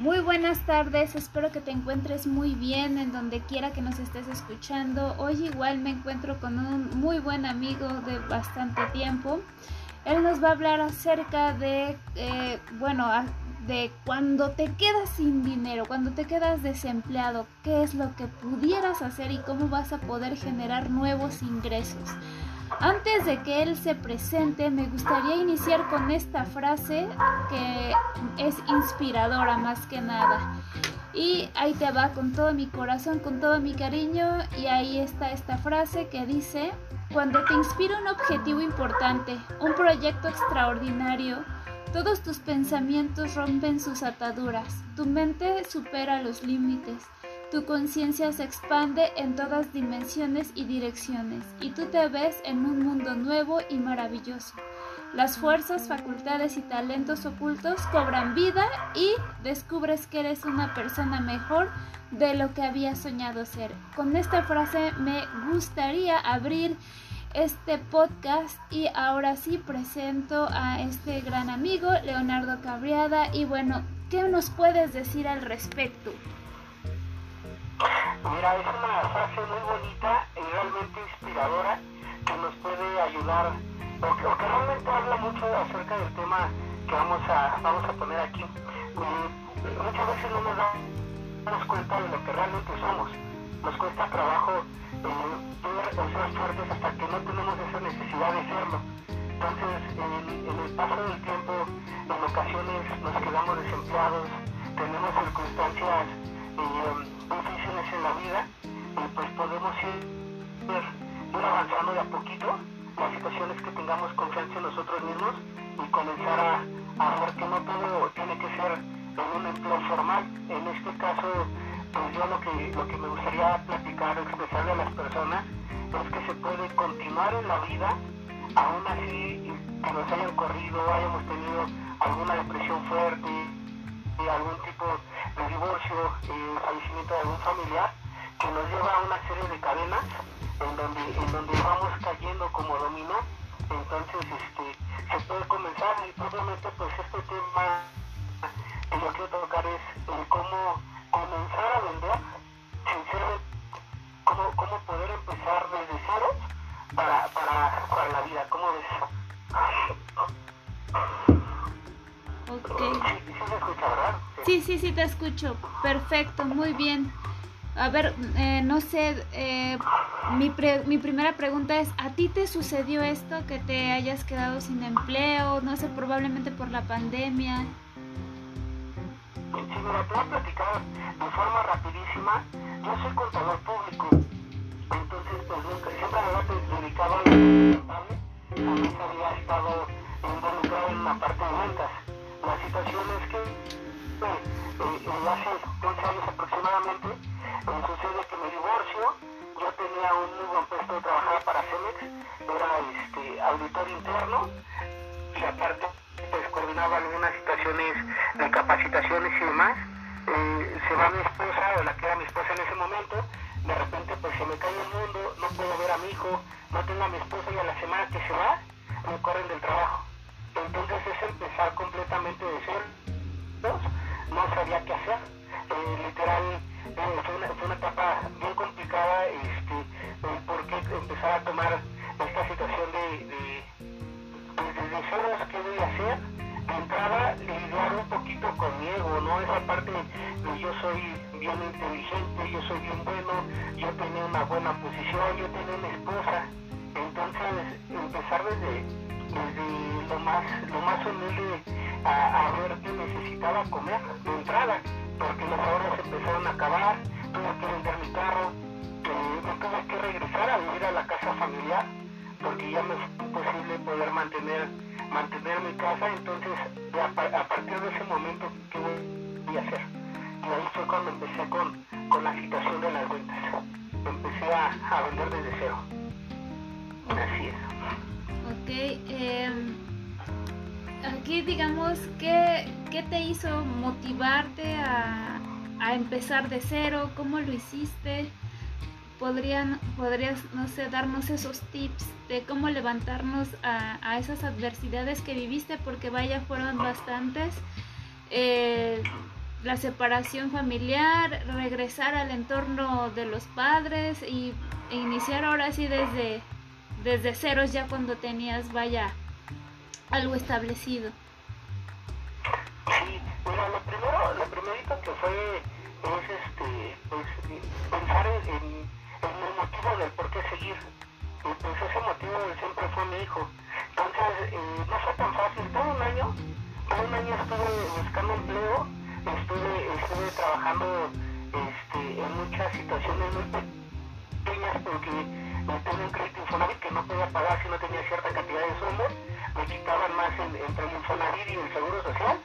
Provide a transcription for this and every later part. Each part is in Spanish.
Muy buenas tardes, espero que te encuentres muy bien en donde quiera que nos estés escuchando. Hoy igual me encuentro con un muy buen amigo de bastante tiempo. Él nos va a hablar acerca de, eh, bueno, de cuando te quedas sin dinero, cuando te quedas desempleado, qué es lo que pudieras hacer y cómo vas a poder generar nuevos ingresos. Antes de que él se presente, me gustaría iniciar con esta frase que es inspiradora más que nada. Y ahí te va con todo mi corazón, con todo mi cariño. Y ahí está esta frase que dice, cuando te inspira un objetivo importante, un proyecto extraordinario, todos tus pensamientos rompen sus ataduras, tu mente supera los límites tu conciencia se expande en todas dimensiones y direcciones, y tú te ves en un mundo nuevo y maravilloso. Las fuerzas, facultades y talentos ocultos cobran vida y descubres que eres una persona mejor de lo que habías soñado ser. Con esta frase me gustaría abrir este podcast y ahora sí presento a este gran amigo Leonardo Cabriada y bueno, ¿qué nos puedes decir al respecto? Mira, es una frase muy bonita y realmente inspiradora que nos puede ayudar, o que, realmente habla mucho acerca del tema que vamos a, vamos a poner aquí. muchas veces no nos damos cuenta de lo que realmente somos. Nos cuesta trabajo eh, ser fuertes hasta que no tenemos esa necesidad de serlo. Entonces, en, el paso del tiempo, en ocasiones nos quedamos desempleados, tengamos confianza en nosotros mismos y comenzar a, a ver que no todo tiene que ser en un empleo formal. En este caso, pues yo lo que, lo que me gustaría platicar expresarle a las personas es que se puede continuar en la vida, aún así que nos hayan corrido, hayamos tenido alguna depresión fuerte, algún tipo de divorcio, el fallecimiento de algún familiar, que nos lleva a una serie de cadenas en donde, en donde vamos Perfecto, muy bien. A ver, eh, no sé, eh, mi, mi primera pregunta es, ¿a ti te sucedió esto, que te hayas quedado sin empleo, no sé, probablemente por la pandemia? Sí, me lo puedo platicar de forma rapidísima. Yo soy contador público, entonces pues nunca, siempre me dedicado a lo A mí había estado involucrado en la parte de ventas. La situación es que eh, eh, hace 11 eh, sucede que me divorcio, yo tenía un muy buen puesto de trabajar para Cemex, era este, auditor interno y aparte pues coordinaba algunas situaciones de capacitaciones y demás. se va mi esposa, o la que era mi esposa en ese momento, de repente pues se me cae el mundo, no puedo ver a mi hijo, no tengo a mi esposa y a la semana que se va, a acabar, tuve que vender mi carro, eh, me tuve que regresar a vivir a la casa familiar, porque ya me fue imposible poder mantener, mantener mi casa, entonces a, partir de ese momento, ¿qué voy a hacer? Y ahí fue cuando empecé con, con la situación de las ventas. Empecé a, a vender desde cero. Así es. Ok, em, aquí digamos, ¿qué, ¿qué, te hizo motivarte a, a, empezar de cero? ¿Cómo lo hiciste? ¿Podrían, ¿Podrías, no sé, darnos esos tips de cómo levantarnos a, esas adversidades que viviste? Porque vaya, fueron bastantes. Eh, la separación familiar, regresar al entorno de los padres y e iniciar ahora sí desde, desde ceros ya cuando tenías, vaya, algo establecido. Sí, mira, lo primero, lo primerito que fue es este, pues, pensar en, en, el motivo del por qué seguir. Y pues ese motivo siempre fue mi hijo. Entonces, eh, no fue tan fácil. Todo un año, todo un año estuve buscando empleo, estuve, estuve trabajando este, en muchas situaciones muy pequeñas porque tenía un crédito Infonavit que no podía pagar si no tenía cierta cantidad de sueldo. Me quitaban más entre el Infonavit y el Seguro Social,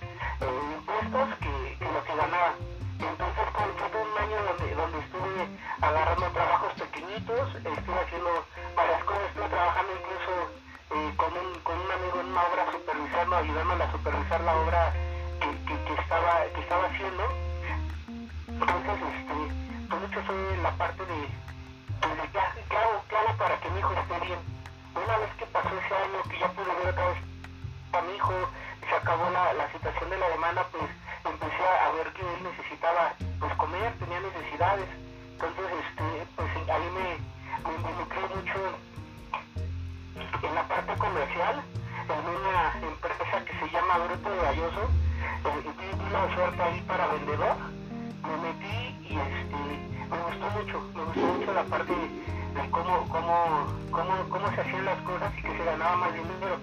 eh, impuestos, que, que lo que ganaba. Entonces fue todo un año donde, donde estuve agarrando trabajos pequeñitos, estuve haciendo varias cosas, estuve trabajando incluso eh, con, un, con un amigo en una obra supervisando, ayudándole a supervisar la obra que, que, que estaba, que estaba haciendo. Entonces, este, pues mucho fue la parte de, qué, hago, qué hago para que mi hijo esté bien. Una vez que pasó ese año que ya pude ver otra vez a mi hijo, se acabó la, la situación de la demanda, pues empecé a ver que él necesitaba pues comer, tenía necesidades. Entonces, este, pues ahí me, involucré mucho en la parte comercial, en una empresa que se llama Grupo de Galloso, eh, y tuve una oferta ahí para vendedor, me metí y este, me gustó mucho, parte de cómo, cómo, cómo, cómo se hacían las cosas y que se ganaba más dinero.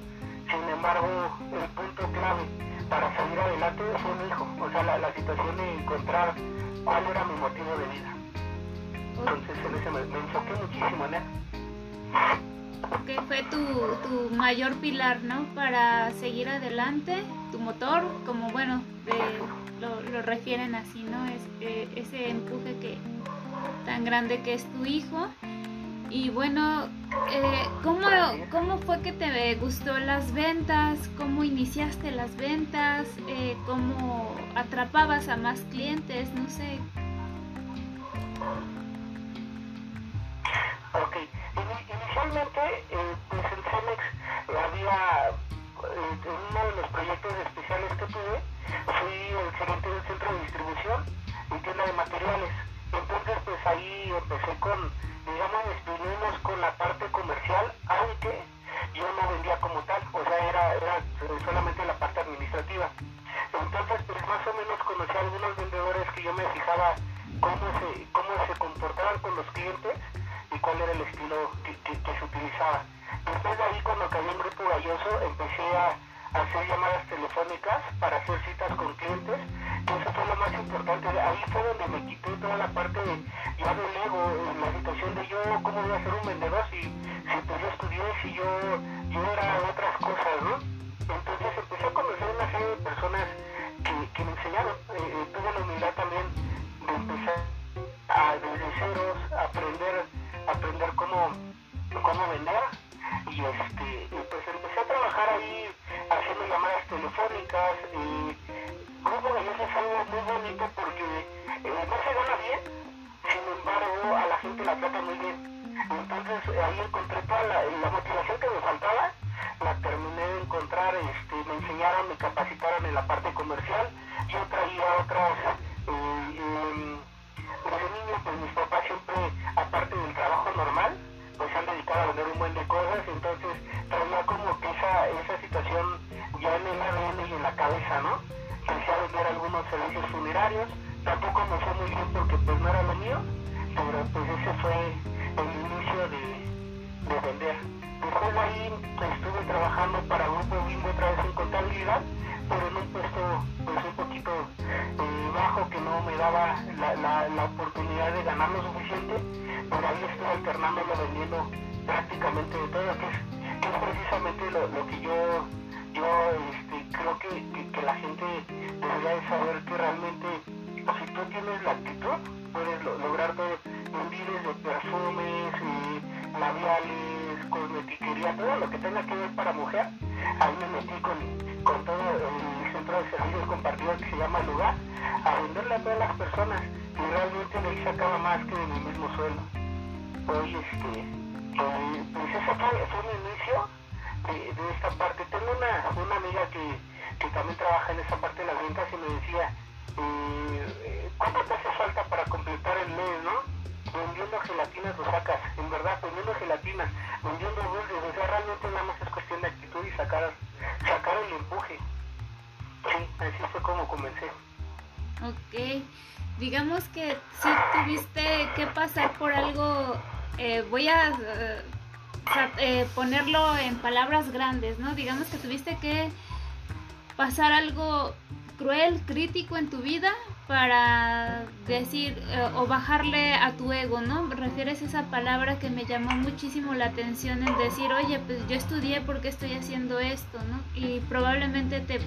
Sin embargo, el punto clave para salir adelante fue mi hijo, o sea, la, la situación de encontrar cuál era mi motivo de vida. Entonces en ese me, me enfoqué muchísimo en él. Ok, fue tu, tu mayor pilar, ¿no? Para seguir adelante, tu motor, como bueno, lo, lo, refieren así, ¿no? Es, eh, ese empuje que tan grande que es tu hijo. Y bueno, eh, ¿cómo, ¿cómo fue que te gustó las ventas? ¿Cómo iniciaste las ventas? Eh, ¿Cómo atrapabas a más clientes? No sé. Ok, inicialmente eh, pues en Cemex había, eh, uno de los proyectos especiales que tuve, fui el gerente del centro de distribución y tienda de materiales. Entonces pues ahí empecé con digamos, estuvimos con la parte comercial, aunque yo no vendía como tal, o sea, era, era solamente la parte administrativa. Entonces, pues más o menos conocí a algunos vendedores que yo me fijaba cómo se, cómo se comportaban con los clientes y cuál era el estilo que, que, que se utilizaba. Después de ahí, cuando caí en Grupo Galloso, empecé a hacer llamadas telefónicas para hacer citas con clientes, eso fue lo más importante. Ahí fue donde me quité toda la parte de, ya del ego, la situación de yo, ¿cómo voy a ser un vendedor si, si pues yo estudié, si yo, yo era otras cosas, ¿no? Hoy este pues ese fue, mi inicio de, esta parte. Tengo una, una amiga que, que, también trabaja en esa parte de las ventas y me decía, eh, ¿cuánto te hace falta para completar el mes, no? Vendiendo gelatinas lo sacas, en verdad, vendiendo gelatinas, vendiendo dulces, o sea, realmente nada más es cuestión de actitud y sacar, sacar el empuje. Sí, así fue como comencé. Ok, digamos que si tuviste que pasar por algo, eh, voy a eh, eh, ponerlo en palabras grandes, ¿no? Digamos que tuviste que pasar algo cruel, crítico en tu vida para decir eh, o bajarle a tu ego, ¿no? Refieres esa palabra que me llamó muchísimo la atención en decir, oye, pues yo estudié porque estoy haciendo esto, ¿no? Y probablemente te,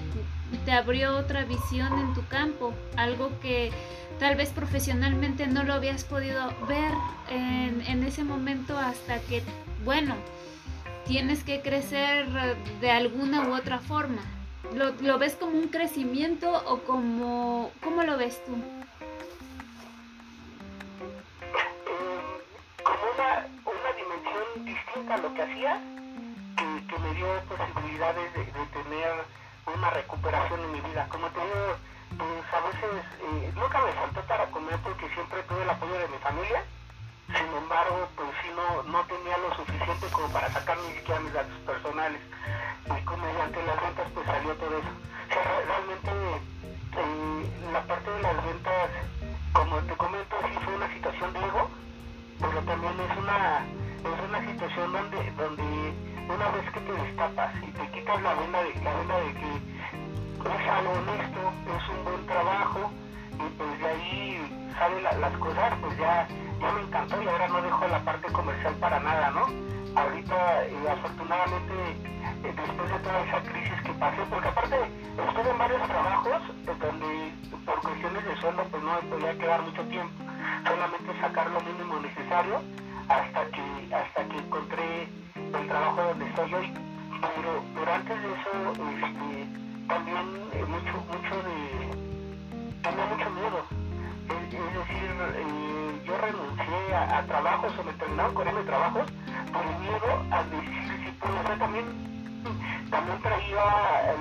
te abrió otra visión en tu campo, algo que tal vez profesionalmente no lo habías podido ver en, en ese momento hasta que, bueno, tienes que crecer de alguna u otra forma. ¿Lo, ¿Lo, ves como un crecimiento o como... ¿Cómo lo ves tú? como una, una dimensión distinta a lo que hacía, que, que me dio posibilidades de, tener una recuperación en mi vida. Como te digo, pues a veces eh, nunca me faltó para comer porque siempre tuve el apoyo de mi familia. Sin embargo, pues sí no, no tenía lo suficiente como para sacar ni siquiera mis datos personales y como mediante las ventas pues salió todo eso. O sea, realmente por cuestiones de sueldo pues no me podía quedar mucho tiempo, solamente sacar lo mínimo necesario hasta que hasta que encontré el trabajo donde estoy hoy. Pero, pero antes de eso, este, también eh, mucho, mucho de, tenía mucho miedo. Es, decir, eh, yo renuncié a, a, trabajos o me terminaron corriendo de trabajos por miedo a decir si puedo. O sea, también también traía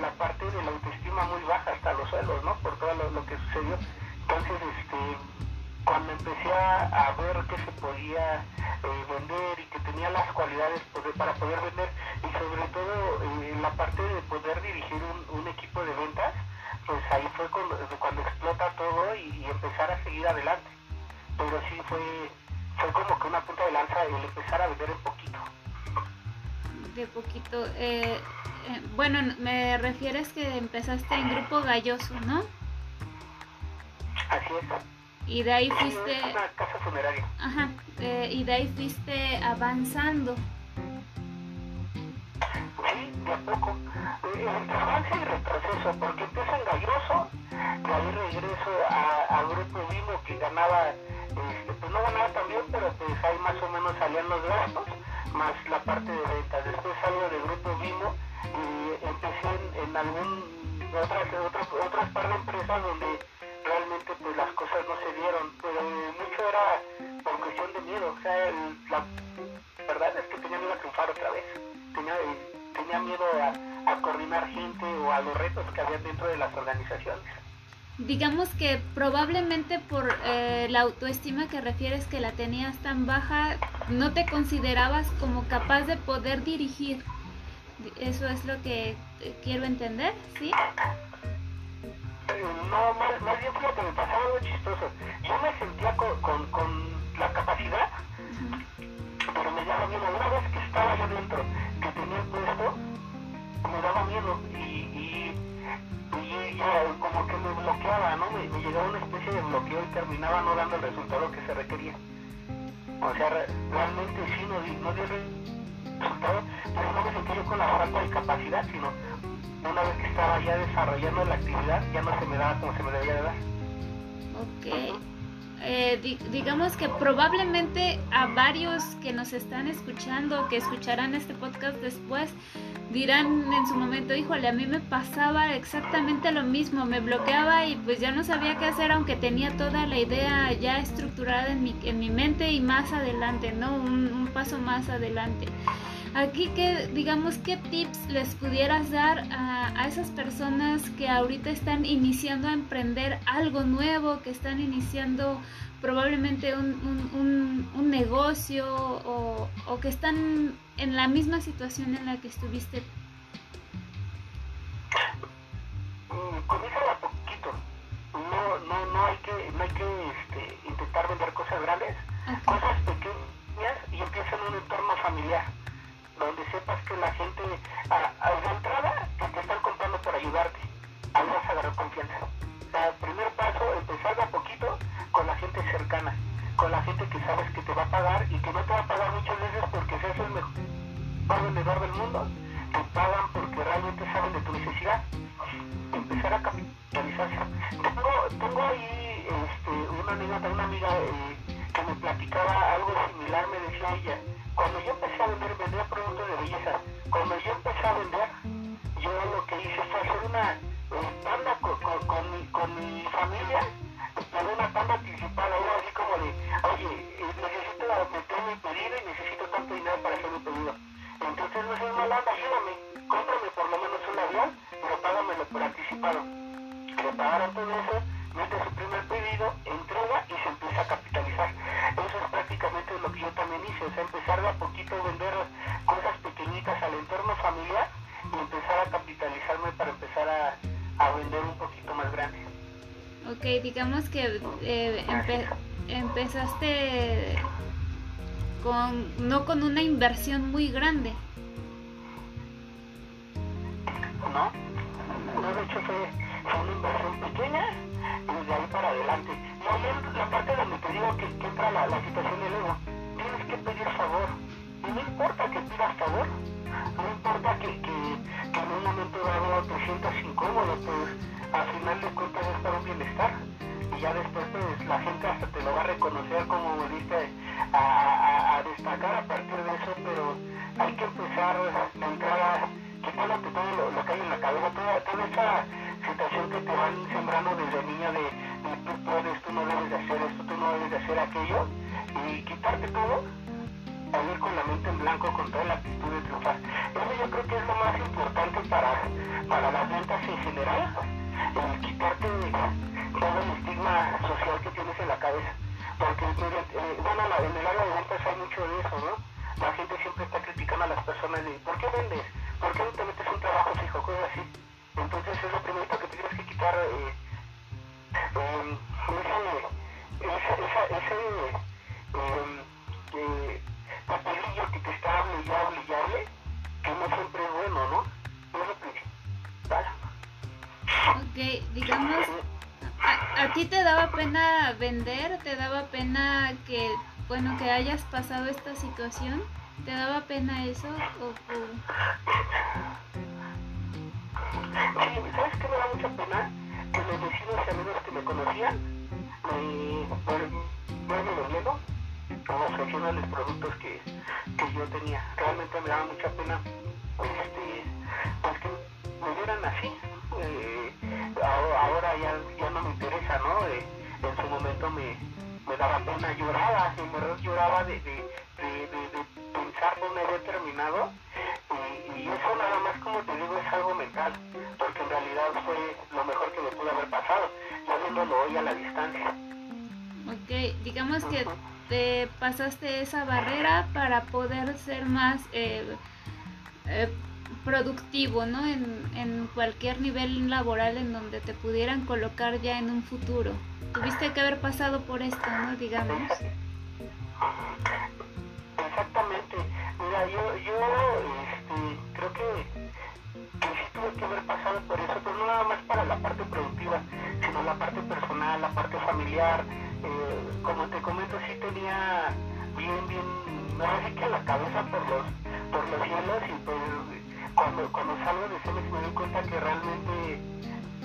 la parte de la autoestima muy baja hasta los suelos, ¿no? Por todo lo, lo que sucedió. Entonces, este, a, ver que se podía eh, vender y que tenía las cualidades poder, para poder vender y sobre todo eh, la parte de poder dirigir un, un, equipo de ventas, pues ahí fue cuando, cuando explota todo y, y, empezar a seguir adelante. Pero sí fue, fue como que una punta de lanza el empezar a vender un poquito. De poquito. Eh, bueno, me refieres que empezaste en Grupo Galloso, ¿no? Así es. Y de ahí fuiste... Es una casa funeraria. Ajá. Eh, y de ahí fuiste avanzando. Sí, de a poco. Eh, entre avance y retroceso, porque empiezo en Galloso, de ahí regreso a, a Grupo Vimo que ganaba, este, pues no ganaba tan bien, pero pues ahí más o menos salían los gastos, más la parte de ventas. Después salgo de Grupo Vimo y empecé en, en algún otras, otras, otras par de empresas donde realmente pues las no se dieron, pero mucho era por cuestión de miedo, o sea, el, la verdad es que tenía miedo a triunfar otra vez, tenía, tenía miedo a, coordinar gente o a los retos que había dentro de las organizaciones. Digamos que probablemente por eh, la autoestima que refieres que la tenías tan baja, no te considerabas como capaz de poder dirigir. Eso es lo que quiero entender, ¿sí? No, más, más bien fíjate, me pasaba algo chistoso. Yo me sentía con, con, la capacidad, pero me daba miedo. Una vez que estaba yo dentro, que tenía puesto, me daba miedo y, y, y ya como que me bloqueaba, ¿no? Me, me, llegaba una especie de bloqueo y terminaba no dando el resultado que se requería. O sea, realmente sí, no, no dio resultado, pero no me sentía yo con la falta de capacidad, sino una vez que estaba ya desarrollando la actividad, ya no se me daba como se me debía de dar. Ok. Eh, di digamos que probablemente a varios que nos están escuchando, que escucharán este podcast después, dirán en su momento, híjole, a mí me pasaba exactamente lo mismo, me bloqueaba y pues ya no sabía qué hacer, aunque tenía toda la idea ya estructurada en mi, en mi mente y más adelante, ¿no? Un paso más adelante. Aquí que digamos qué tips les pudieras dar a, esas personas que ahorita están iniciando a emprender algo nuevo, que están iniciando probablemente un, un, negocio o, o, que están en la misma situación en la que estuviste. Ok, digamos que eh, empezaste con no con una inversión muy grande. ¿Te daba pena eso? O, o... ¿sabes qué me da mucha pena? Que los vecinos y amigos que me conocían me, me, me vendieron los productos que, que yo tenía. Realmente me daba mucha pena este, pues que me vieran así. Eh, ahora ya, ya no me interesa, ¿no? Eh, en su momento me, me daba pena, lloraba, en verdad lloraba de, de pensar dónde había terminado y, y, eso nada más como te digo es algo mental porque en realidad fue lo mejor que me pudo haber pasado, ya viéndolo hoy a la distancia. Ok, digamos que te pasaste esa barrera para poder ser más eh, eh, productivo, ¿no? En, en cualquier nivel laboral en donde te pudieran colocar ya en un futuro. Tuviste que haber pasado por esto, ¿no? Digamos. Exactamente. Mira, yo, yo este, creo que tuve que haber pasado por eso, pero no nada más para la parte productiva, sino la parte personal, la parte familiar. Eh, como te comento, sí tenía bien, bien, me que la cabeza por los, por los cielos y pues cuando, cuando salgo de Cemex me doy cuenta que realmente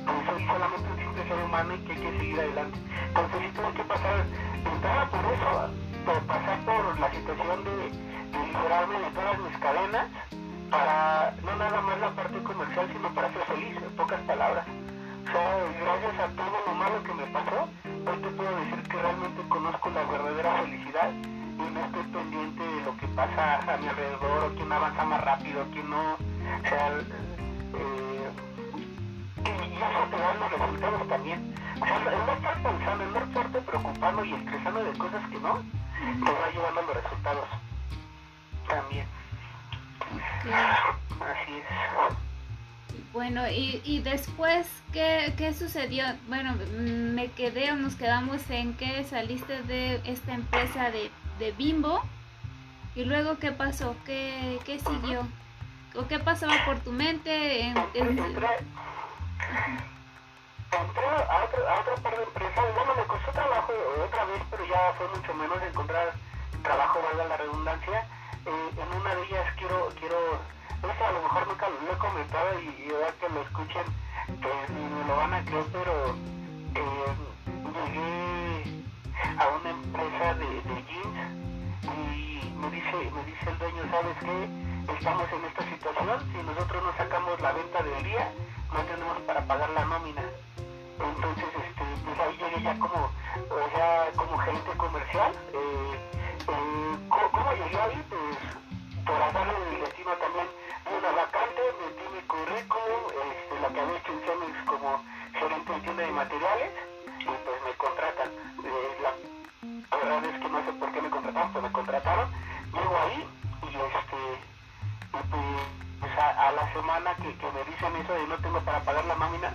pues, soy solamente un simple ser humano y que hay que seguir adelante. Entonces sí tuve que pasar, entrar por eso, por pasar por la situación de, de liberarme de todas mis cadenas para no nada más la parte comercial, sino para ser feliz, en pocas palabras. O sea, gracias a todo lo malo que me pasó, hoy te puedo decir que realmente conozco la verdadera felicidad y no estoy pendiente de lo que pasa a mi alrededor, o quién avanza más rápido, quién no. O sea, eh, y, eso te da los resultados también. O sea, no estar pensando, no estarte preocupando y estresando de cosas que no, te va llevando los resultados también. Así es. Bueno, y, y después, ¿qué, ¿qué sucedió? Bueno, me quedé o nos quedamos en que saliste de esta empresa de, de Bimbo. ¿Y luego qué pasó? ¿Qué, qué siguió? ¿O qué pasaba por tu mente? En, en... Entré, entré a, otro, a otra par de empresas. Bueno, me costó trabajo otra vez, pero ya fue mucho menos encontrar trabajo, valga la redundancia. Eh, en una de ellas quiero, quiero, eso a lo mejor nunca lo he comentado y, y ahora que lo escuchen, pues me lo van a creer, pero eh, llegué a una empresa de, de jeans y me dice, me dice el dueño, ¿sabes qué? estamos en esta situación, si nosotros no sacamos la venta del día, no tenemos para pagar la nómina. Entonces, este, pues ahí llegué ya como, o sea, como gerente comercial. Eh, eh, ¿cómo, llegué ahí? Pues por hacerle el destino también una vacante, metí mi currículum, este, la que había hecho como gerente de tienda de materiales, y pues me contratan. Eh, la, la verdad es que no sé por qué me contrataron, pero me contrataron. Llego ahí y este pues a, la semana que, me dicen eso de no tengo para pagar la nómina,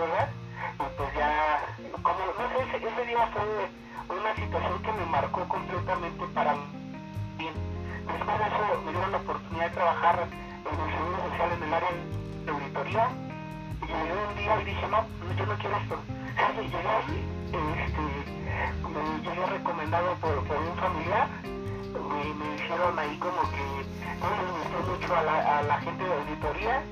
cosas, y pues ya, como, no sé, ese, ese día fue una situación que me marcó completamente para mí. Después de eso me dieron la oportunidad de trabajar en el Seguro Social en el área de auditoría. Y llegué un día y dije, no, yo no quiero esto. Y llegué ahí, este, me llegué recomendado por, por un familiar. Me, me hicieron ahí como que no les gustó mucho a la, a la gente de auditoría.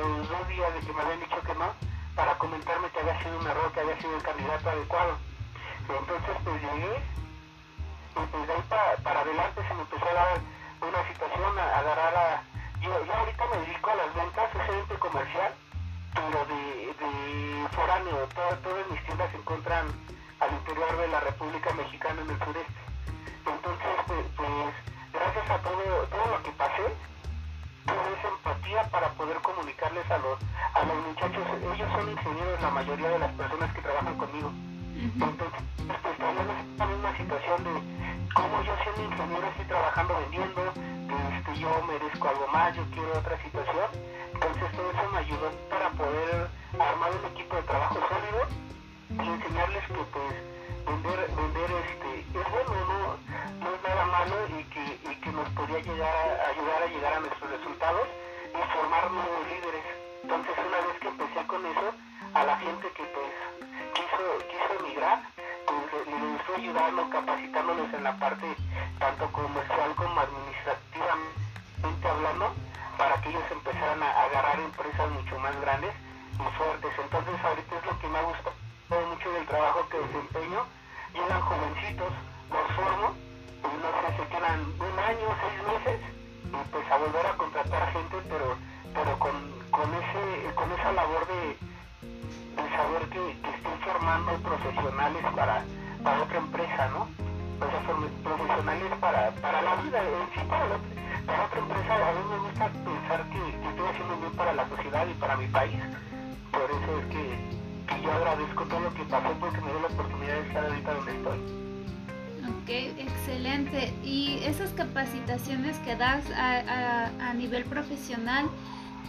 Los dos días de que me habían dicho que no, para comentarme que había sido un error, que había sido el candidato adecuado. Entonces pues llegué y pues de ahí para, para adelante se me empezó a dar una situación, a, agarrar a... Yo, yo ahorita me dedico a las ventas, es gerente comercial, pero de, de foráneo, todas, todas mis tiendas se encuentran al interior de la República Mexicana en el sureste. Entonces pues, pues gracias a todo, todo lo que pasé, tuve para poder comunicarles a los, a los muchachos, ellos son ingenieros la mayoría de las personas que trabajan conmigo. Entonces, pues también es la misma situación de cómo yo siendo ingeniero estoy trabajando vendiendo, este, yo merezco algo más, yo quiero otra situación. Entonces todo eso me ayudó para poder armar un equipo de trabajo sólido y enseñarles que pues vender, vender este, es bueno, no, no es nada malo y que, y que nos podría llegar a ayudar a llegar a nuestros resultados y formar nuevos líderes. Entonces una vez que empecé con eso, a la gente que pues quiso, quiso emigrar, pues le, estoy ayudando, capacitándolos en la parte tanto comercial como administrativamente hablando, para que ellos empezaran a agarrar empresas mucho más grandes y fuertes. Entonces ahorita es lo que me ha gustado mucho del trabajo que desempeño. Llegan jovencitos, los formo, y no sé, se quedan un año, seis meses, pues a volver a contratar gente, pero, pero con, con, ese, con esa labor de el saber que, que estoy formando profesionales para, para otra empresa, ¿no? Profesionales para, para la vida, en sí, para, otra empresa. A mí me gusta pensar que, que, estoy haciendo bien para la sociedad y para mi país. Por eso es que, que yo agradezco todo lo que pasó porque me dio la oportunidad de estar ahorita donde estoy. Ok, excelente. Y esas capacitaciones que das a, a, a nivel profesional,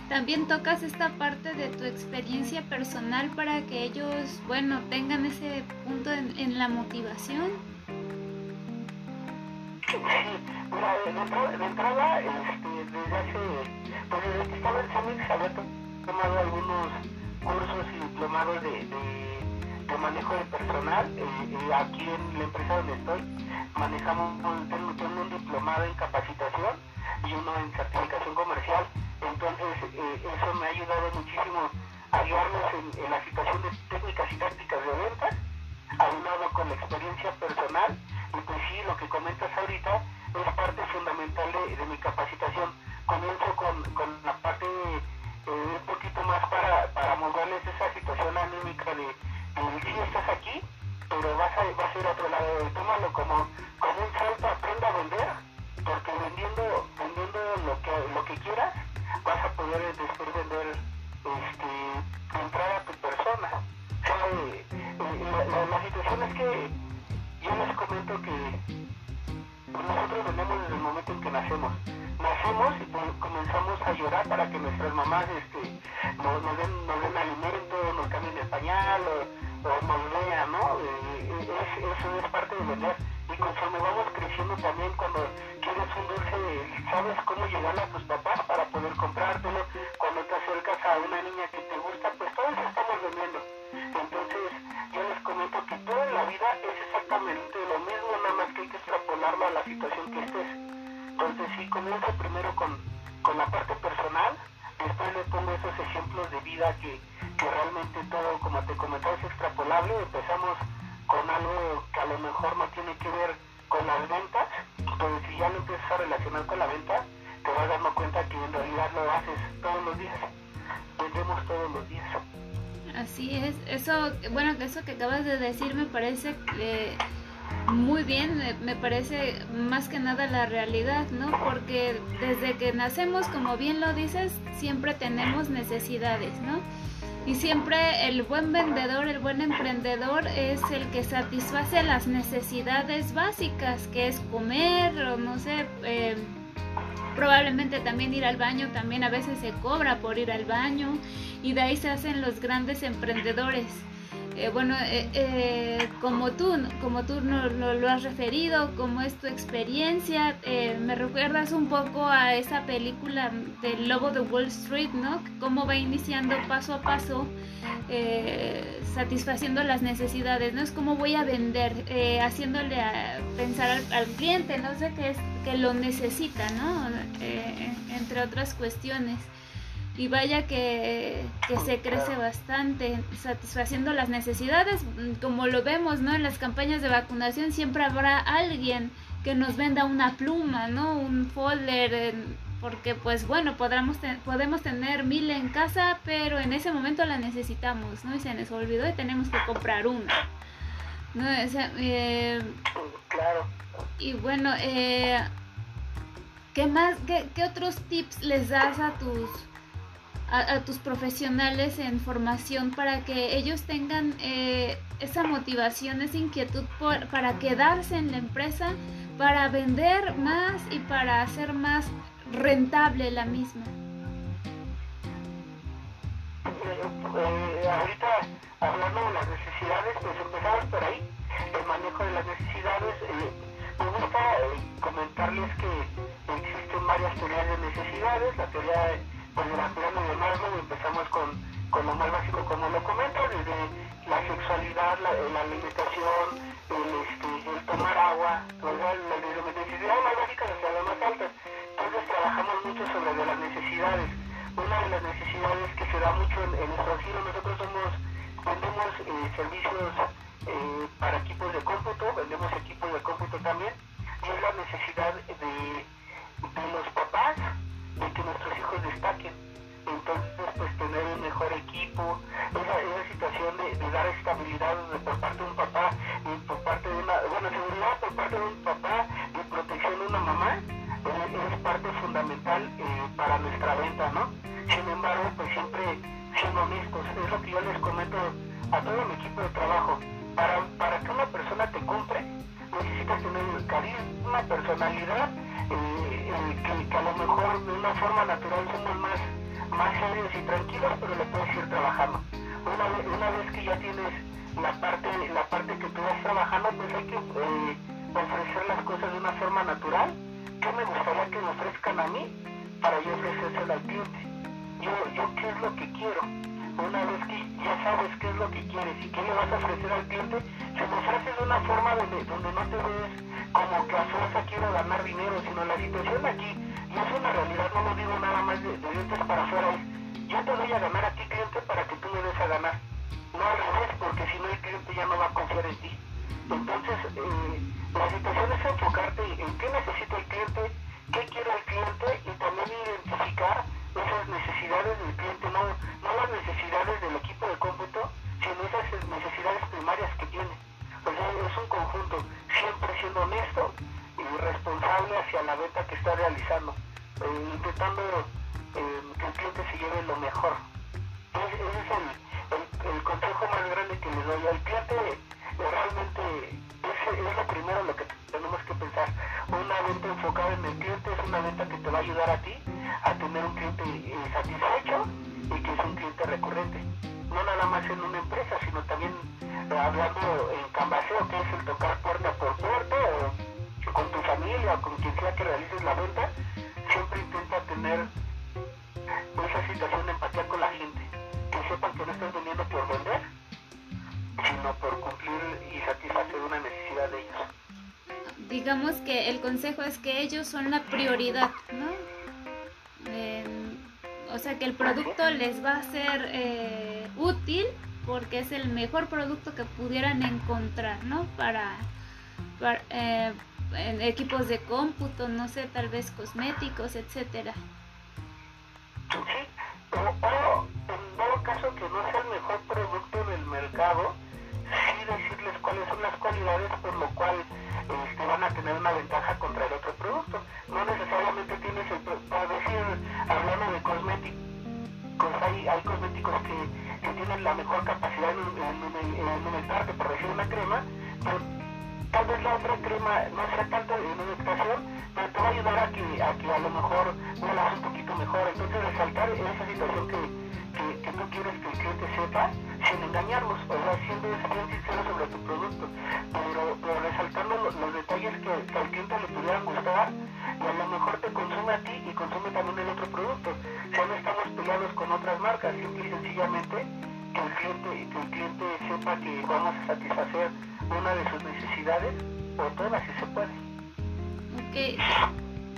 también tocas esta parte de tu experiencia personal para que ellos, bueno, tengan ese punto en, en la motivación. Sí, mira, de, entrada, este, desde hace, pues desde que estaba en CEMEX había tomado algunos cursos y diplomados de, de, manejo de personal. Eh, eh, aquí en la empresa donde estoy manejamos, tengo, tengo un diplomado en capacitación y uno en certificación comercial. Entonces eh, eso me ha ayudado muchísimo a guiarnos en, la situación de técnicas y tácticas de ventas, aunado con la experiencia personal. Y pues sí, lo que comentas ahorita es parte fundamental de, de mi capacitación. Vas a, vas a ir a otro lado, tómalo como, como eso es parte de vender. Y conforme vamos creciendo también, cuando quieres un dulce, sabes cómo llegarle a tus papás para poder comprártelo. Cuando te acercas a una niña que te gusta, pues todos estamos vendiendo. Entonces, yo les comento que toda la vida es exactamente lo mismo, nada más que hay que extrapolarlo a la situación que estés. Entonces, sí, comienzo primero con, con la parte personal, después le pongo esos ejemplos de vida que, que realmente todo, como te comentaba, es extrapolable. Empezamos con algo que a lo mejor no tiene que ver con las ventas, entonces si ya lo empiezas a relacionar con la venta, te vas dando cuenta que en realidad lo haces todos los días, vendemos todos los días. Así es, eso, bueno, eso que acabas de decir me parece eh, muy bien, me parece más que nada la realidad, ¿no? Porque desde que nacemos, como bien lo dices, siempre tenemos necesidades, ¿no? Y siempre el buen vendedor, el buen emprendedor es el que satisface las necesidades básicas, que es comer o no sé, eh, probablemente también ir al baño, también a veces se cobra por ir al baño y de ahí se hacen los grandes emprendedores. Eh, bueno, eh, eh, como tú, como tú no, lo has referido, como es tu experiencia, eh, me recuerdas un poco a esa película del Lobo de Wall Street, ¿no? Cómo va iniciando paso a paso, eh, satisfaciendo las necesidades, ¿no? Es como voy a vender, eh, haciéndole a pensar al, al, cliente, no sé qué es que lo necesita, ¿no? entre otras cuestiones y vaya que, que, se crece bastante satisfaciendo las necesidades como lo vemos no en las campañas de vacunación siempre habrá alguien que nos venda una pluma no un folder porque pues bueno podamos te podemos tener mil en casa pero en ese momento la necesitamos no y se nos olvidó y tenemos que comprar una no o sea, eh, claro. y bueno eh, qué más qué, qué otros tips les das a tus a, tus profesionales en formación para que ellos tengan eh, esa motivación, esa inquietud por, para quedarse en la empresa, para vender más y para hacer más rentable la misma. Eh, ahorita hablando de las necesidades, pues empezamos por ahí, el manejo de las necesidades. Eh, me gusta comentarles que existen varias teorías de necesidades, la teoría de pues de la pirámide de Maslow empezamos con, con lo más básico como lo comento, desde la sexualidad, la, la alimentación, el, este, el tomar agua, ¿verdad? las necesidades más básicas hasta las más altas. Entonces trabajamos mucho sobre de las necesidades. Una de las necesidades que se da mucho en, en nuestro asilo, nosotros somos, vendemos eh, servicios eh, para equipos de cómputo, vendemos equipos de cómputo también, y es la necesidad de, de los a todo mi equipo de trabajo. Para, para que una persona te compre, necesitas tener carisma, personalidad eh, que, que, a lo mejor de una forma natural somos más, más serios y tranquilos, pero lo puedes ir trabajando. Una una vez que ya tienes la parte, la parte que tú vas trabajando, pues hay que eh, ofrecer las cosas de una forma natural. ¿Qué me gustaría que me ofrezcan a mí? para yo ofrecérselo al cliente. Yo, yo qué es lo que quiero. Una vez que ya sabes qué es lo que quieres y qué le vas a ofrecer al cliente, se me ofrece de una forma donde, donde no te ves como que a fuerza quiero ganar dinero, sino la situación aquí, y es una realidad, no lo digo nada más de, de dientes para afuera, es yo te voy a ganar a ti cliente para que tú me des a ganar. Digamos que el consejo es que ellos son la prioridad, ¿no? Eh, o sea que el producto les va a ser eh, útil porque es el mejor producto que pudieran encontrar, ¿no? Para, para eh, en equipos de cómputo, no sé, tal vez cosméticos, etcétera.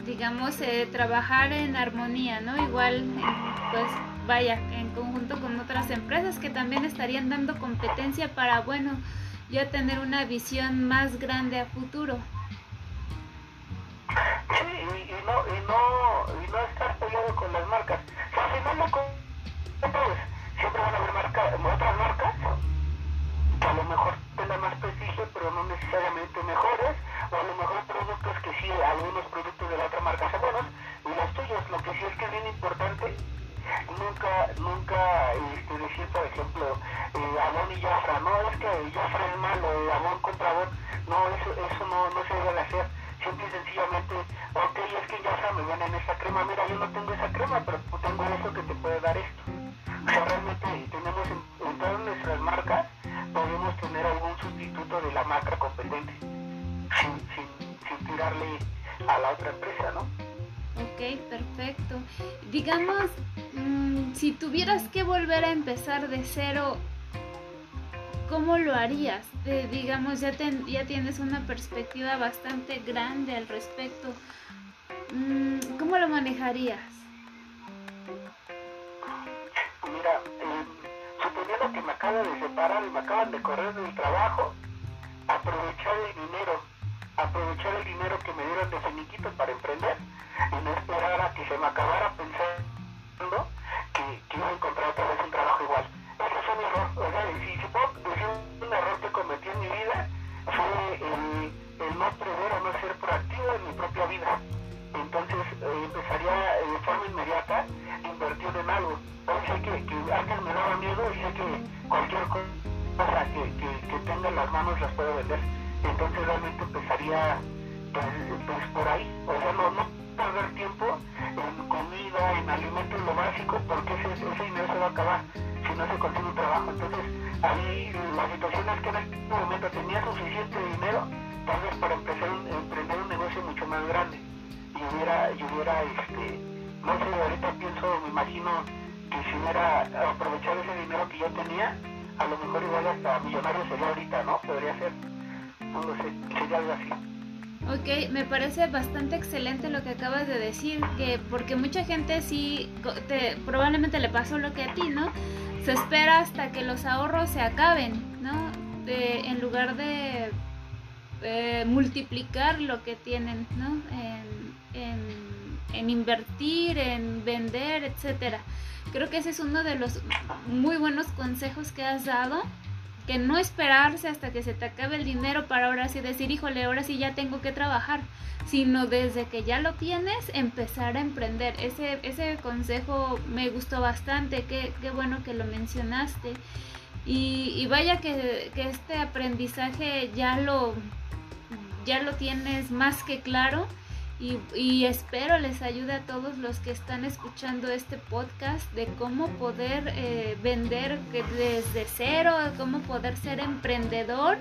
Digamos eh, trabajar en armonía, ¿no? Igual, pues vaya, en conjunto con otras empresas que también estarían dando competencia para, bueno, ya tener una visión más grande a futuro. Sí, y, y, no, y, no, y no estar peleado con las marcas. Si al final de cuentas, siempre van a haber marca, otras marcas que a lo mejor tengan más prestigio, pero no necesariamente mejores, o a lo mejor sí, algunos productos de la otra marca son buenos, y los tuyos. Lo que sí es que es bien importante nunca, nunca este, decir, por ejemplo, eh, Avon y Jafra, no, es que Jafra es malo, Avon contra Avon, no, eso, eso no, no se debe hacer. Simple y sencillamente, ok, es que Jafra me venden esta crema, mira, yo no tengo esa crema, pero tengo eso que te puede dar esto. A la otra empresa, ¿no? Ok, perfecto. Digamos, mmm, si tuvieras que volver a empezar de cero, ¿cómo lo harías? Eh, digamos, ya, ten, ya tienes una perspectiva bastante grande al respecto. Mm, ¿Cómo lo manejarías? Mira, eh, suponiendo que me acabo de separar y me acaban de correr del trabajo, aprovechar el dinero, aprovechar el dinero que me dieron de finiquito para emprender y no esperar a que se me acabara pensando que, iba a encontrar otra vez un trabajo igual. Ese fue un error, o sea, si, puedo decir un error que cometí en mi vida, fue el, no prever o no ser proactivo en mi propia vida. Entonces eh, empezaría de forma inmediata invertir en algo. Hoy sé que, que me daba miedo y sé que cualquier cosa que, que, que tenga en las manos las puedo vender. Entonces realmente pues, pues por ahí. O sea, no, no perder tiempo en comida, en alimentos, lo básico, porque ese, ese dinero se va a acabar si no se consigue un trabajo. Entonces, ahí la situación es que en este momento tenía suficiente dinero, tal vez para empezar un, emprender un negocio mucho más grande y hubiera, y hubiera este, no sé, ahorita pienso, me imagino que si hubiera aprovechado ese dinero que yo tenía, a lo mejor igual hasta millonario sería ahorita, ¿no? Podría ser, Ok, me parece bastante excelente lo que acabas de decir, que porque mucha gente sí, te, probablemente le pasó lo que a ti, ¿no? Se espera hasta que los ahorros se acaben, ¿no? en lugar de eh, multiplicar lo que tienen, ¿no? En, invertir, en vender, etcétera. Creo que ese es uno de los muy buenos consejos que has dado, que no esperarse hasta que se te acabe el dinero para ahora sí decir, híjole, ahora sí ya tengo que trabajar, sino desde que ya lo tienes, empezar a emprender. Ese, ese consejo me gustó bastante, qué, qué bueno que lo mencionaste. Y, y vaya que, que, este aprendizaje ya lo, ya lo tienes más que claro y, espero les ayude a todos los que están escuchando este podcast de cómo poder eh, vender desde cero, cómo poder ser emprendedor.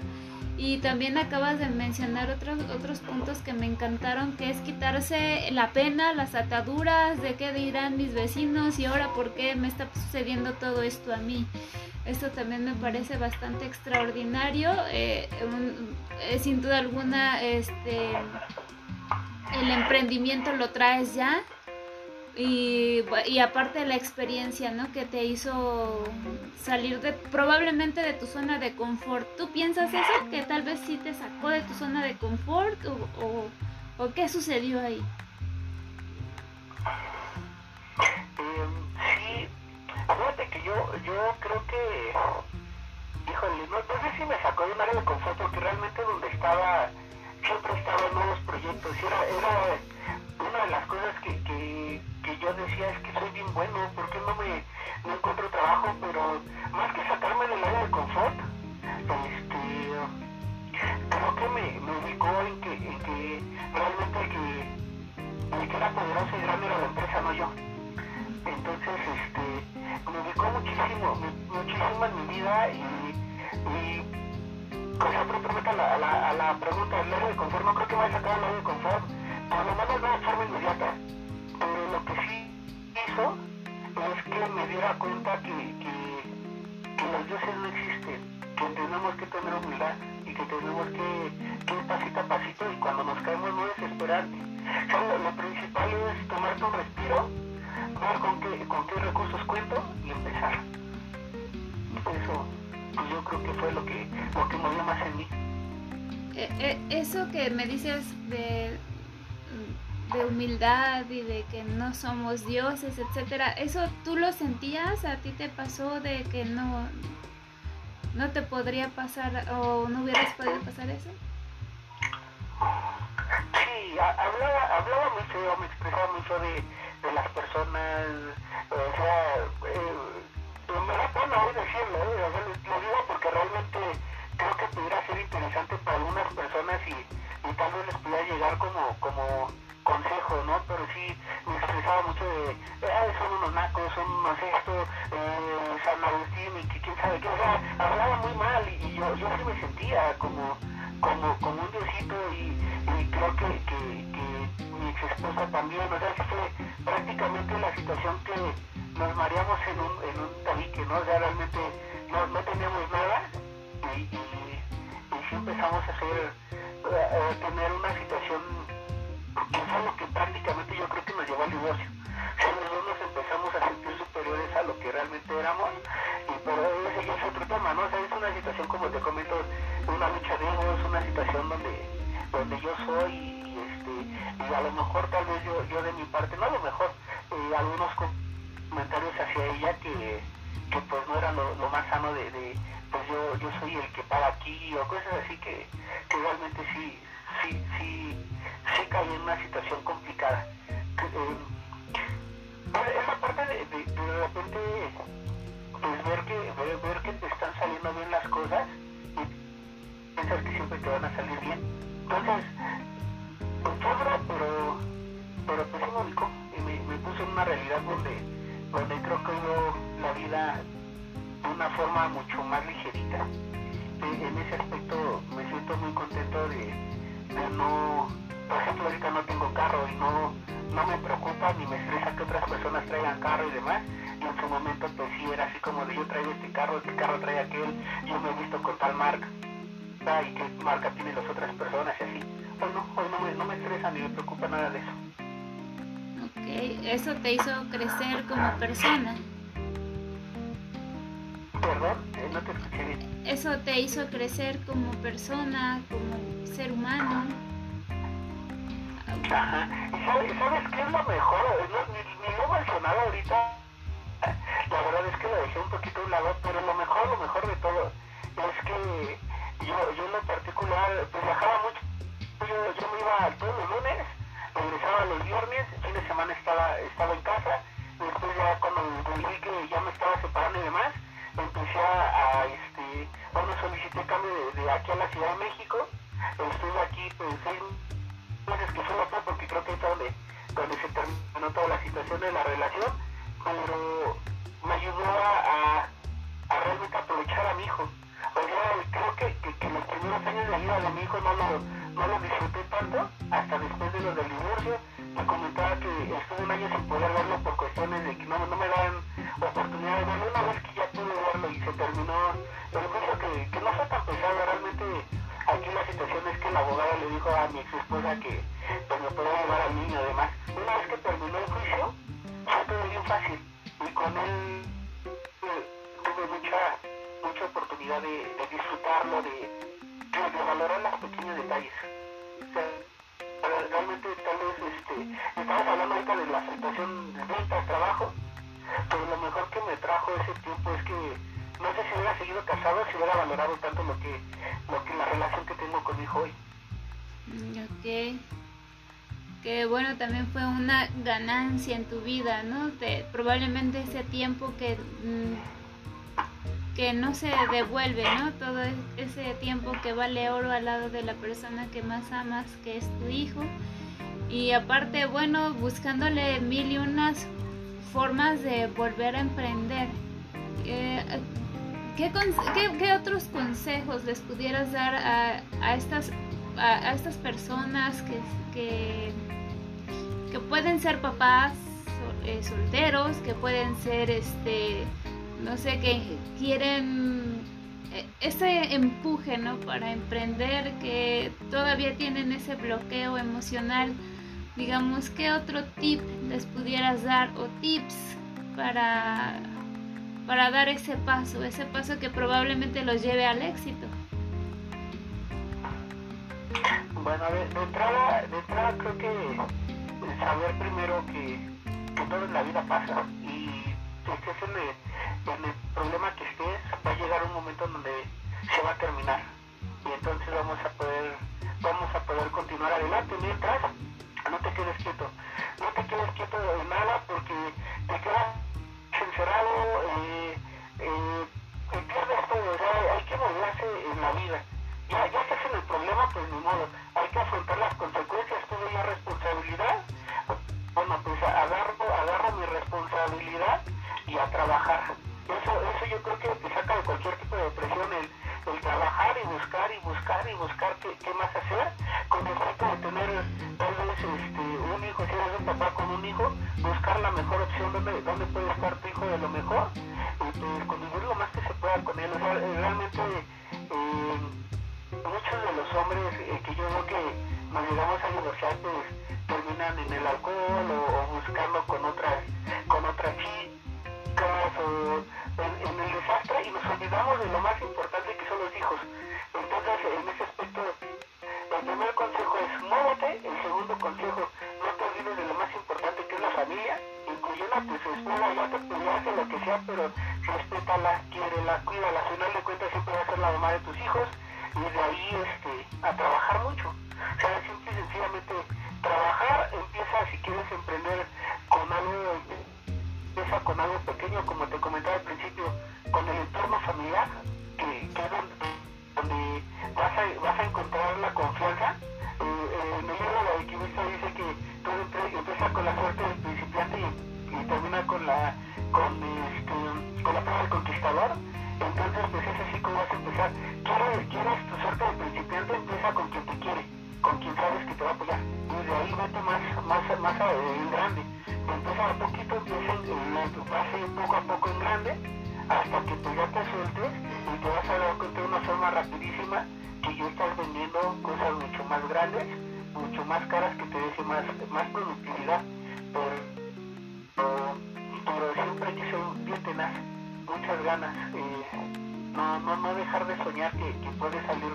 Y también acabas de mencionar otros, otros puntos que me encantaron, que es quitarse la pena, las ataduras de qué dirán mis vecinos y ahora por qué me está sucediendo todo esto a mí. Esto también me parece bastante extraordinario. Eh, eh, sin duda alguna, este, el emprendimiento lo traes ya. Y, y, aparte la experiencia, ¿no? Que te hizo salir de probablemente de tu zona de confort. ¿Tú piensas eso? Que tal vez sí te sacó de tu zona de confort o, qué sucedió ahí? Em, sí, fíjate que yo, yo creo que, híjole, no, sé si me sacó de un área de confort porque realmente donde estaba siempre estaba en nuevos proyectos era, era una de las cosas que, que, yo decía es que soy bien bueno, ¿por qué no me no encuentro trabajo? Pero más que sacarme del área de confort, este, creo que me, me ubicó en que, en que realmente el que, el que era poderoso y grande era la empresa, no yo. Entonces, este, me ubicó muchísimo, muchísimo en mi vida y con otra a la, a la, pregunta del área de confort, no creo que vaya a sacar el área de confort, por lo menos no de forma inmediata. Pero lo que sí hizo es que me diera cuenta que, que, que los dioses no existen, que tenemos que tener humildad y que tenemos que, ir pasito a pasito y cuando nos caemos no desesperar. O lo, principal es tomarte un respiro, ver con qué, con qué recursos cuento y empezar. Eso yo creo que fue lo que, lo que movió más en mí. Eh, eh, eso que me dices de, de humildad y de que no somos dioses, etcétera, ¿eso tú lo sentías? ¿A ti te pasó de que no, no te podría pasar o no hubieras podido pasar eso? Sí, hablaba, hablaba muy feo, me expresaba mucho de, de las personas, o sea, eh, me da pena hoy decirlo, ¿eh? Interesante para algunas personas y, y tal vez les pudiera llegar como, como consejo, ¿no? Pero sí me expresaba mucho de, eh, son unos nacos, son unos esto, eh, San Agustín y que quién sabe qué, o sea, hablaba muy mal y, yo, yo sí me sentía como, como, como un diosito y, y creo que, que, que mi ex esposa también, o sea, fue prácticamente la situación que nos mareamos en un, en un tabique, ¿no? O sea, realmente no, no teníamos nada y, y, empezamos a hacer, a, tener una situación que fue lo que prácticamente yo creo que nos llevó al divorcio. Nosotros nos empezamos a sentir superiores a lo que realmente éramos y pero ese es otro tema, ¿no? Sea, es una situación, como te comento, una lucha de egos, una situación donde, donde yo soy y, este, y a lo mejor tal vez yo, yo de mi parte, no a lo mejor, eh, algunos comentarios hacia ella que, que pues no era lo, más sano de, pues yo, yo soy el que paga aquí o cosas así que, que realmente sí, sí, sí, sí caí en una situación complicada. Eh, esa parte de, de, repente pues ver que, ver, que te están saliendo bien las cosas y pensar que siempre te van a salir bien. Entonces, pues pero, pero pues sí me y me, puso en una realidad donde donde creo que veo de una forma mucho más ligerita. En ese aspecto me siento muy contento de, no, por ejemplo, ahorita no tengo carro y no, no me preocupa ni me estresa que otras personas traigan carro y demás. Y en su momento, pues sí, era así como de yo traigo este carro, este carro trae aquel, yo me he visto con tal marca y qué marca tienen las otras personas y así. No, hoy no me, no me estresa ni me preocupa nada de eso. Ok, eso te hizo crecer como persona. Perdón, eh, no te escuché bien. Eso te hizo crecer como persona, como ser humano. Ajá. ¿Y sabes, sabes qué es lo mejor? No, ni, ni lo he mencionado ahorita. La verdad es que lo dejé un poquito a un lado, pero lo mejor, lo mejor de todo es que yo, yo en lo particular, pues viajaba mucho. Yo, yo me iba todos los lunes, regresaba los viernes, el fin de semana estaba, estaba en casa. Después ya cuando vi que ya me estaba separando y demás, empecé a, este, bueno, solicité cambio de, aquí a la Ciudad de México. Estuve aquí pues seis meses que solo fue porque creo que es donde, donde se terminó toda la situación de la relación, pero me ayudó a, a, realmente aprovechar a mi hijo creo que, que, que, los primeros años de vida de mi hijo no lo, no lo disfruté tanto, hasta después de lo del divorcio. Me comentaba que estuve un año sin poder verlo por cuestiones de que no, no me dan oportunidad de verlo. Una vez que ya pude verlo y se terminó el juicio, que, que no fue tan pesado, realmente aquí la situación es que la abogada le dijo a mi ex esposa que pues, me podía llevar al niño además. Una vez que terminó el juicio, fue todo bien fácil. Y con él eh, tuve mucha mucha oportunidad de, de disfrutarlo, de, de, de, valorar los pequeños detalles. O sea, realmente tal vez este, estamos hablando ahorita de la situación de ventas, trabajo, pero lo mejor que me trajo ese tiempo es que no sé si hubiera seguido casado, si hubiera valorado tanto lo que, lo que la relación que tengo con mi hijo hoy. Ok. Que bueno, también fue una ganancia en tu vida, ¿no? De, probablemente ese tiempo que mmm, que no se devuelve, ¿no? Todo ese tiempo que vale oro al lado de la persona que más amas, que es tu hijo. Y aparte, bueno, buscándole mil y unas formas de volver a emprender. Eh, ¿qué, qué, ¿qué, otros consejos les pudieras dar a, estas, a, estas personas que, que, que pueden ser papás eh, solteros, que pueden ser este no sé, que quieren eh, ese empuje, ¿no? Para emprender, que todavía tienen ese bloqueo emocional. Digamos, ¿qué otro tip les pudieras dar o tips para, para dar ese paso, ese paso que probablemente los lleve al éxito? Bueno, de, de, entrada, de entrada creo que saber primero que, que todo en la vida pasa y que es el, en el problema que estés, va a llegar un momento en donde se va a terminar. Y entonces vamos a poder, vamos a poder continuar adelante mientras no te quedes quieto. No te quedes quieto de nada porque te quedas encerrado, eh, eh, te pierdes todo. Hay que moverse en la vida. Ya, ya estás en el problema, pues ni modo. Hay que afrontar las consecuencias, tuve la responsabilidad. Bueno, pues agarro, agarro mi responsabilidad y a trabajar. Yo creo que saca de cualquier tipo de depresión el, el trabajar y buscar y buscar y buscar qué, más hacer con el reto de tener tal vez este, un hijo, si eres un papá con un hijo, buscar la mejor opción donde, donde puede estar tu hijo de lo mejor y pues, convivir lo más que se pueda con él. O sea, realmente eh, muchos de los hombres eh, que yo veo que nos llegamos a divorciar pues terminan en el alcohol o, o buscando con otras con otras chicas o de lo más importante que son los hijos. Entonces, en ese aspecto, el primer consejo es muévete, el segundo consejo, no te olvides de lo más importante que es la familia, incluyendo a tu esposa, ya te lo que sea, pero respétala, quiérela, cuídala, al final de cuentas siempre va a ser la mamá de tus hijos y de ahí este, a trabajar mucho. O sea, simple y sencillamente trabajar, empieza si quieres emprender con algo empieza con algo pequeño, como te comentaba al principio, que, que donde vas a, vas a encontrar la confianza. Eh, eh, en el libro de Alquimista dice que todo empieza con la suerte del principiante y, y termina con la con, este, con la paz del conquistador. Entonces, pues es así como vas a empezar. ¿Quieres, quieres tu suerte de principiante? Empieza con quien te quiere, con quien sabes que te va a apoyar. Y de ahí vete más, más, más en grande. Empieza a poquito, empieza en, en, en, poco a poco en grande hasta que pues ya te sueltes y te vas a dar cuenta de una forma rapidísima que ya estás vendiendo cosas mucho más grandes, mucho más caras que te dé más, más productividad. Pero, pero, siempre hay que ser bien tenaz, muchas ganas. Eh, no, no, no dejar de soñar que, que puedes salir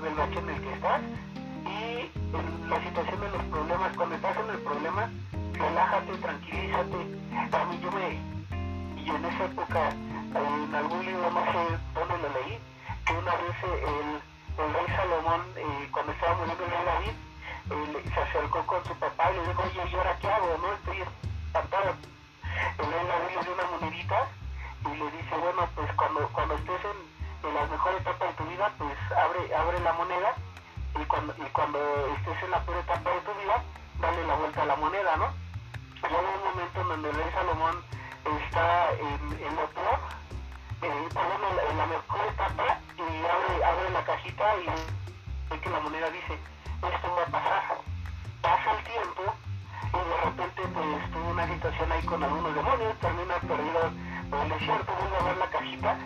desierto, vuelve a ver la cajita,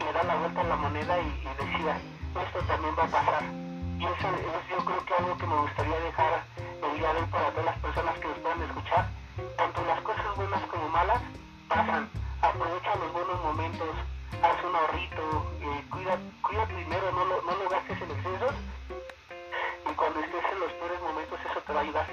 le da la vuelta a la moneda y, y esto también va a pasar y eso es yo creo que algo que me gustaría dejar el día de hoy para todas las personas que nos puedan escuchar. Tanto las cosas buenas como malas pasan. Aprovecha los buenos momentos, haz un ahorrito, eh, cuida, cuida tu dinero, no lo, no lo gastes en excesos. Y cuando estés en los peores momentos eso te va a ayudar.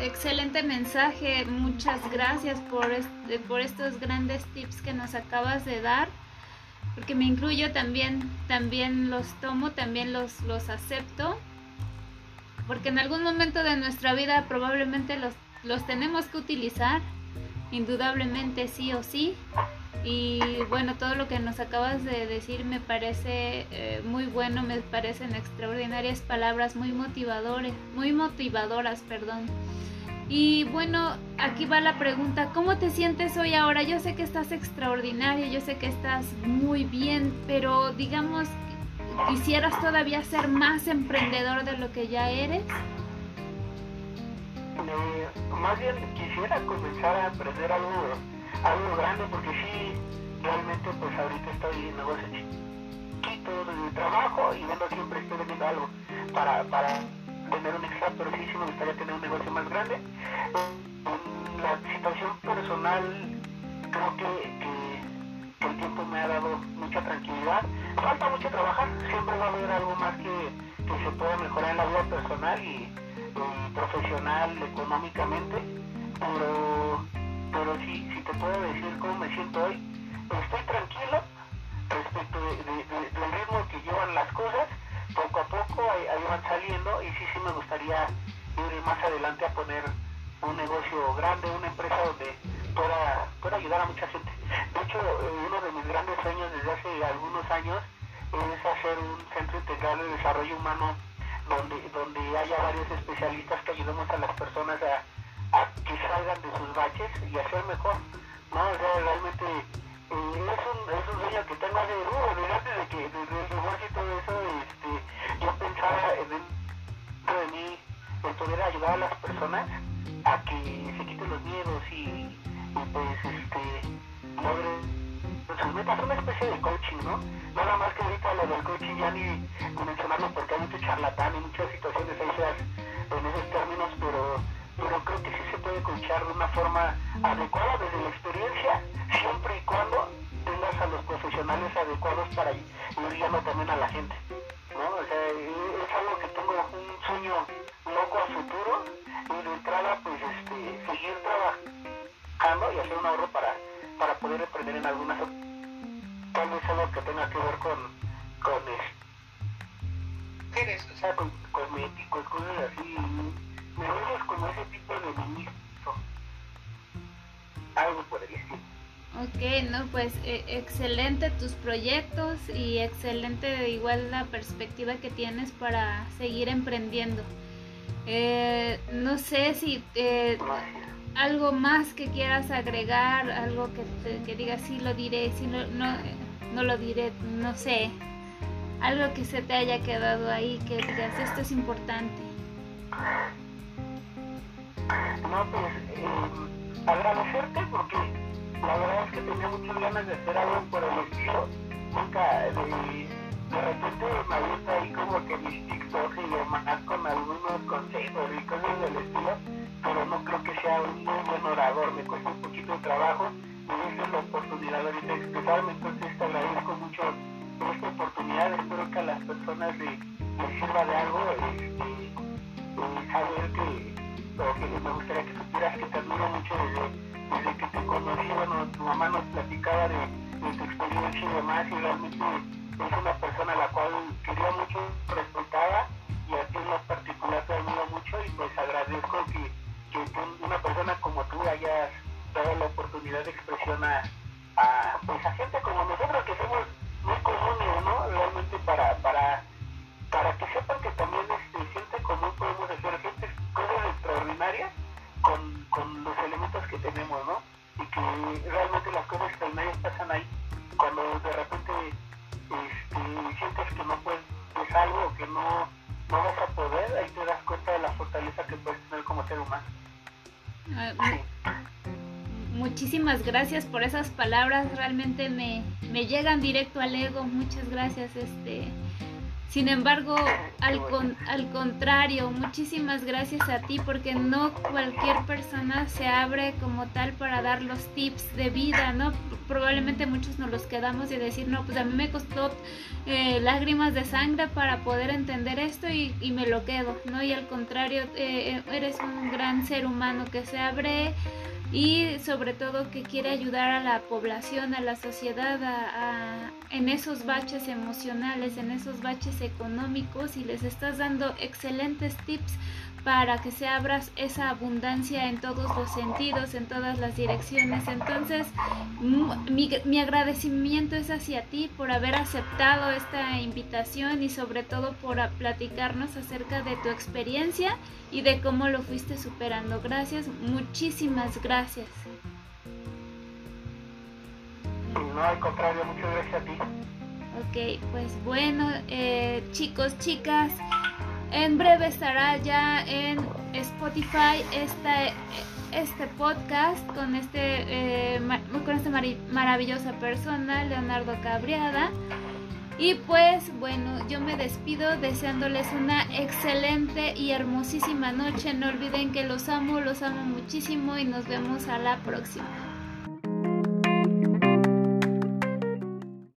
Excelente mensaje. Muchas gracias por, este, por estos grandes tips que nos acabas de dar porque me incluyo también, también los tomo, también los, los acepto, porque en algún momento de nuestra vida probablemente los, los tenemos que utilizar, indudablemente sí o sí. Y bueno, todo lo que nos acabas de decir me parece eh, muy bueno, me parecen extraordinarias palabras, muy motivadores, muy motivadoras, perdón. Y bueno, aquí va la pregunta, ¿cómo te sientes hoy ahora? Yo sé que estás extraordinario, yo sé que estás muy bien, pero digamos, ¿quisieras todavía ser más emprendedor de lo que ya eres? Eh, más bien quisiera comenzar a aprender algo, algo grande, porque sí, realmente pues ahorita estoy en negocios chiquitos de trabajo y viendo siempre estoy vendiendo algo para, para tener un extra, pero sí, sí me gustaría tener un negocio más grande. La situación personal, creo que, el tiempo me ha dado mucha tranquilidad. Falta mucho trabajar, siempre va a haber algo más que, que se pueda mejorar en la vida personal y, profesional, económicamente, pero, pero sí, si te puedo decir cómo me siento hoy, estoy tranquilo respecto de, del ritmo que llevan las cosas poco a poco ahí, van saliendo y sí, sí me gustaría ir más adelante a poner un negocio grande, una empresa donde pueda, pueda ayudar a mucha gente. De hecho, eh, uno de mis grandes sueños desde hace algunos años es hacer un centro integral de desarrollo humano donde, donde haya varios especialistas que ayudemos a las personas a, que salgan de sus baches y a ser mejor. ¿no? O sea, realmente eh, es, un, es un sueño que tengo de, uh, antes de que desde el negocio y todo eso, este, yo pensaba dentro de mí el poder ayudar a las personas a que se quiten los miedos y, y pues este logren sus metas, una especie de coaching, ¿no? Nada más que ahorita lo del coaching ya ni, mencionarlo porque hay mucho charlatán y muchas situaciones ahí en esos términos, pero pero creo que sí se puede coachar de una forma adecuada desde la experiencia, siempre y cuando tengas a los profesionales adecuados para ir guiando también a la gente. ¿no? O sea, es algo que tengo un sueño loco a futuro y de entrada pues este, seguir trabajando y hacer un ahorro para, para poder emprender en algunas tal vez algo que tenga que ver con, con este, o sea, con cosméticos, cosas así como ese tipo de ministro. Algo por el estilo. Ok, no, pues e excelente tus proyectos y excelente igual la perspectiva que tienes para seguir emprendiendo. Eh, no sé si eh, algo más que quieras agregar, algo que, te, que digas sí lo diré, si no, no, no lo diré, no sé, algo que se te haya quedado ahí, que digas esto es importante. No, pues eh, agradecerte porque la verdad es que tenía muchas ganas de hacer algo por el estilo. Nunca de, de repente me avienta ahí como que mis TikTok y demás con algunos consejos y cosas del estilo, pero no creo que sea un muy buen orador. Me cuesta un poquito de trabajo y esa es la oportunidad ahorita de expresarme. Entonces te agradezco mucho por esta oportunidad. Espero que a las personas les, les sirva de algo. Este, saber que, que me gustaría que supieras que te admiro mucho desde, desde que te conocí, bueno, tu mamá nos platicaba de, de tu experiencia y demás, y realmente es una persona a la cual ser humano. Muchísimas gracias por esas palabras, realmente me, me llegan directo al ego, muchas gracias, este sin embargo, al, con, al contrario, muchísimas gracias a ti porque no cualquier persona se abre como tal para dar los tips de vida, ¿no? Probablemente muchos nos los quedamos y decir, no, pues a mí me costó eh, lágrimas de sangre para poder entender esto y, y, me lo quedo, ¿no? Y al contrario, eh, eres un gran ser humano que se abre y sobre todo que quiere ayudar a la población, a la sociedad a, en esos baches emocionales, en esos baches económicos y les estás dando excelentes tips para que se abra esa abundancia en todos los sentidos, en todas las direcciones. Entonces, mi, mi, agradecimiento es hacia ti por haber aceptado esta invitación y sobre todo por platicarnos acerca de tu experiencia y de cómo lo fuiste superando. Gracias, muchísimas gracias. No, al contrario, muchas gracias a ti. Ok, pues bueno, eh, chicos, chicas. En breve estará ya en Spotify este podcast con este eh, con esta mar maravillosa persona, Leonardo Cabriada. Y pues bueno, yo me despido deseándoles una excelente y hermosísima noche. No olviden que los amo, los amo muchísimo y nos vemos a la próxima.